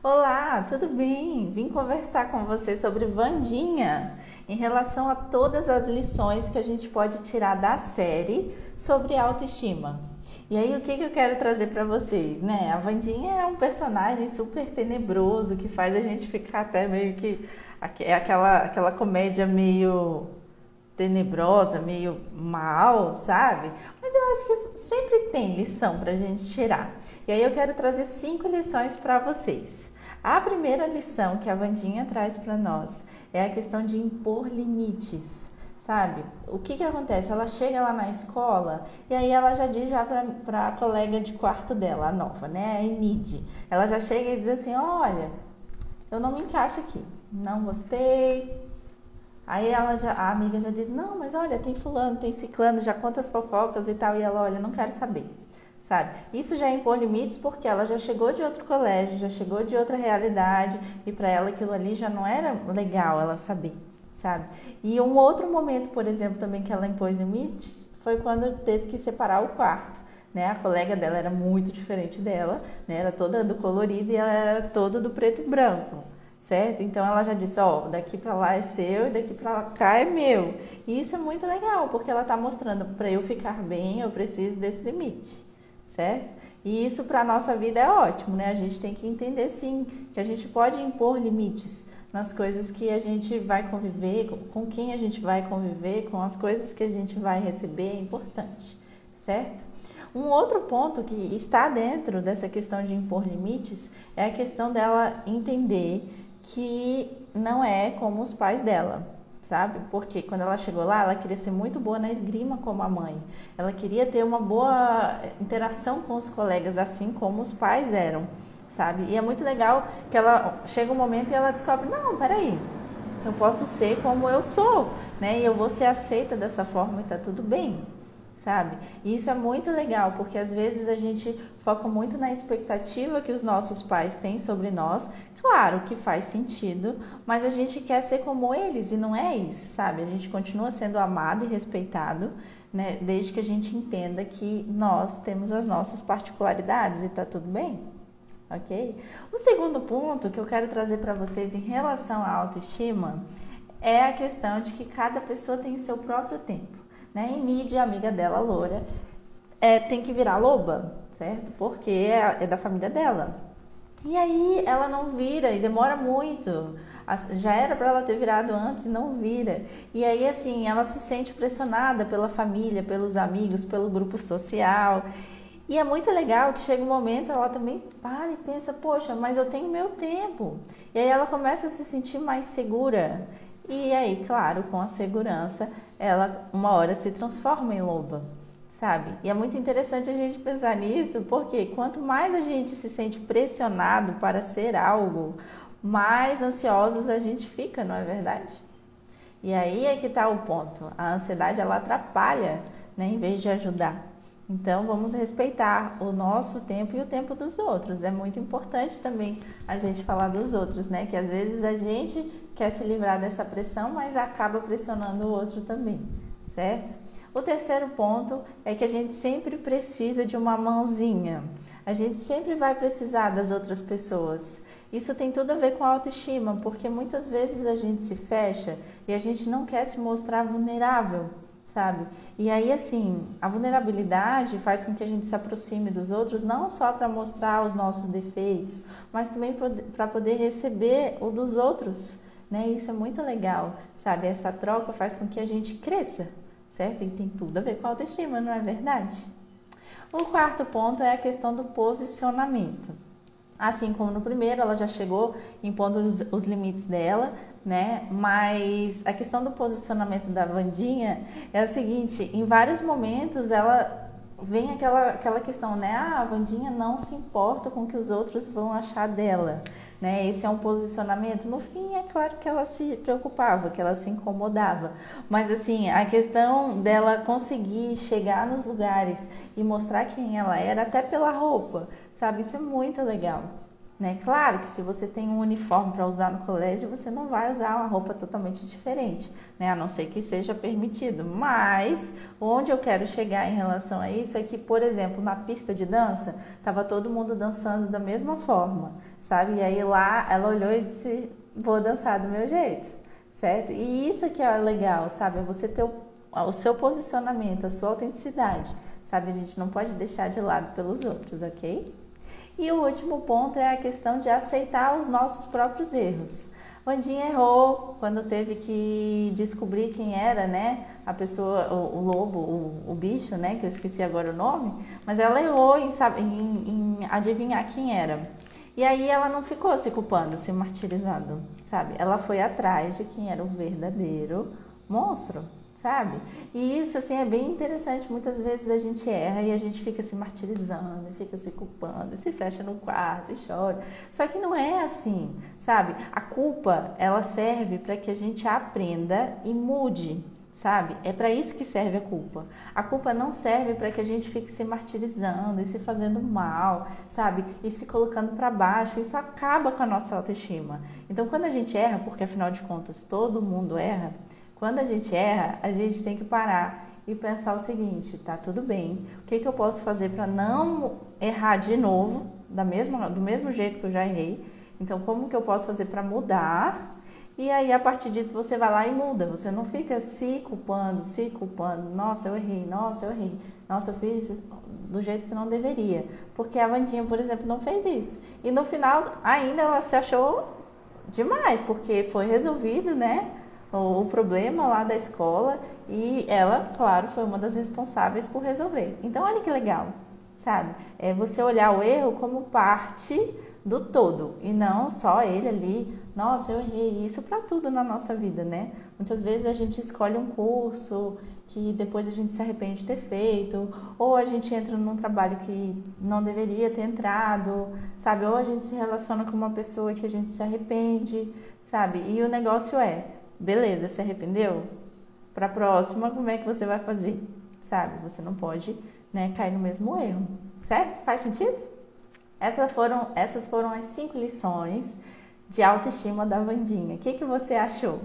Olá, tudo bem? Vim conversar com você sobre Vandinha em relação a todas as lições que a gente pode tirar da série sobre autoestima. E aí, o que, que eu quero trazer para vocês, né? A Vandinha é um personagem super tenebroso que faz a gente ficar até meio que. É aquela, aquela comédia meio tenebrosa, meio mal, sabe? Eu acho que sempre tem lição para a gente tirar. E aí eu quero trazer cinco lições para vocês. A primeira lição que a Vandinha traz para nós é a questão de impor limites, sabe? O que que acontece? Ela chega lá na escola e aí ela já diz já para a colega de quarto dela, a nova, né? A Enid. Ela já chega e diz assim, olha, eu não me encaixo aqui, não gostei, Aí ela já, a amiga já diz, não, mas olha, tem fulano, tem ciclano, já conta as fofocas e tal. E ela, olha, não quero saber, sabe? Isso já é impor limites porque ela já chegou de outro colégio, já chegou de outra realidade e para ela aquilo ali já não era legal ela saber, sabe? E um outro momento, por exemplo, também que ela impôs limites foi quando teve que separar o quarto. Né? A colega dela era muito diferente dela, né? era toda do colorido e ela era toda do preto e branco certo? Então ela já disse, ó, daqui para lá é seu e daqui para cá é meu. E isso é muito legal, porque ela está mostrando para eu ficar bem, eu preciso desse limite, certo? E isso para nossa vida é ótimo, né? A gente tem que entender sim que a gente pode impor limites nas coisas que a gente vai conviver, com quem a gente vai conviver, com as coisas que a gente vai receber, é importante, certo? Um outro ponto que está dentro dessa questão de impor limites é a questão dela entender que não é como os pais dela, sabe? Porque quando ela chegou lá, ela queria ser muito boa na esgrima como a mãe. Ela queria ter uma boa interação com os colegas, assim como os pais eram, sabe? E é muito legal que ela chega um momento e ela descobre: não, peraí, eu posso ser como eu sou, né? E eu vou ser aceita dessa forma e tá tudo bem sabe? E isso é muito legal, porque às vezes a gente foca muito na expectativa que os nossos pais têm sobre nós. Claro que faz sentido, mas a gente quer ser como eles e não é isso, sabe? A gente continua sendo amado e respeitado, né? Desde que a gente entenda que nós temos as nossas particularidades e tá tudo bem. Ok? O segundo ponto que eu quero trazer para vocês em relação à autoestima é a questão de que cada pessoa tem seu próprio tempo né? E Nid, amiga dela, loura, é, tem que virar loba, certo? Porque é, é da família dela. E aí ela não vira e demora muito. Já era para ela ter virado antes e não vira. E aí, assim, ela se sente pressionada pela família, pelos amigos, pelo grupo social. E é muito legal que chega um momento ela também para e pensa, poxa, mas eu tenho meu tempo. E aí ela começa a se sentir mais segura. E aí, claro, com a segurança, ela uma hora se transforma em loba, sabe? E é muito interessante a gente pensar nisso, porque quanto mais a gente se sente pressionado para ser algo, mais ansiosos a gente fica, não é verdade? E aí é que está o ponto. A ansiedade ela atrapalha, né, em vez de ajudar. Então, vamos respeitar o nosso tempo e o tempo dos outros. É muito importante também a gente falar dos outros, né? Que às vezes a gente quer se livrar dessa pressão, mas acaba pressionando o outro também, certo? O terceiro ponto é que a gente sempre precisa de uma mãozinha. A gente sempre vai precisar das outras pessoas. Isso tem tudo a ver com a autoestima, porque muitas vezes a gente se fecha e a gente não quer se mostrar vulnerável sabe? E aí, assim, a vulnerabilidade faz com que a gente se aproxime dos outros, não só para mostrar os nossos defeitos, mas também para poder receber o dos outros, né? Isso é muito legal, sabe? Essa troca faz com que a gente cresça, certo? E tem tudo a ver com a autoestima, não é verdade? O quarto ponto é a questão do posicionamento. Assim como no primeiro, ela já chegou impondo os, os limites dela, né? Mas a questão do posicionamento da Vandinha é o seguinte: em vários momentos ela vem aquela, aquela questão, né? Ah, a Vandinha não se importa com o que os outros vão achar dela, né? Esse é um posicionamento. No fim, é claro que ela se preocupava, que ela se incomodava, mas assim, a questão dela conseguir chegar nos lugares e mostrar quem ela era, até pela roupa, sabe? Isso é muito legal. Né? Claro que se você tem um uniforme para usar no colégio, você não vai usar uma roupa totalmente diferente, né? a não ser que seja permitido. Mas onde eu quero chegar em relação a isso é que, por exemplo, na pista de dança, estava todo mundo dançando da mesma forma. sabe? E aí lá ela olhou e disse: vou dançar do meu jeito, certo? E isso que é legal, sabe? É você ter o, o seu posicionamento, a sua autenticidade, sabe? A gente não pode deixar de lado pelos outros, ok? E o último ponto é a questão de aceitar os nossos próprios erros. Vandinha errou quando teve que descobrir quem era, né? A pessoa, o, o lobo, o, o, bicho, né? Que eu esqueci agora o nome, mas ela errou em, em, em adivinhar quem era. E aí ela não ficou se culpando, se martirizando, sabe? Ela foi atrás de quem era o verdadeiro monstro sabe? E isso, assim, é bem interessante. Muitas vezes a gente erra e a gente fica se martirizando, fica se culpando, se fecha no quarto e chora. Só que não é assim, sabe? A culpa, ela serve para que a gente aprenda e mude, sabe? É para isso que serve a culpa. A culpa não serve para que a gente fique se martirizando e se fazendo mal, sabe? E se colocando para baixo. Isso acaba com a nossa autoestima. Então, quando a gente erra, porque afinal de contas todo mundo erra, quando a gente erra, a gente tem que parar e pensar o seguinte: tá tudo bem, o que, que eu posso fazer para não errar de novo, da mesma, do mesmo jeito que eu já errei? Então, como que eu posso fazer para mudar? E aí, a partir disso, você vai lá e muda. Você não fica se culpando, se culpando. Nossa, eu errei, nossa, eu errei. Nossa, eu fiz do jeito que não deveria. Porque a Vandinha, por exemplo, não fez isso. E no final, ainda ela se achou demais, porque foi resolvido, né? O, problema lá da escola e ela, claro, foi uma das responsáveis por resolver. Então, olha que legal, sabe? É você olhar o erro como parte do todo e não só ele ali. Nossa, eu errei isso para tudo na nossa vida, né? Muitas vezes a gente escolhe um curso que depois a gente se arrepende de ter feito, ou a gente entra num trabalho que não deveria ter entrado, sabe? Ou a gente se relaciona com uma pessoa que a gente se arrepende, sabe? E o negócio é, Beleza, se arrependeu? Para a próxima, como é que você vai fazer? Sabe? Você não pode né, cair no mesmo erro. Certo? Faz sentido? Essas foram, essas foram as cinco lições de autoestima da Vandinha. O que, que você achou?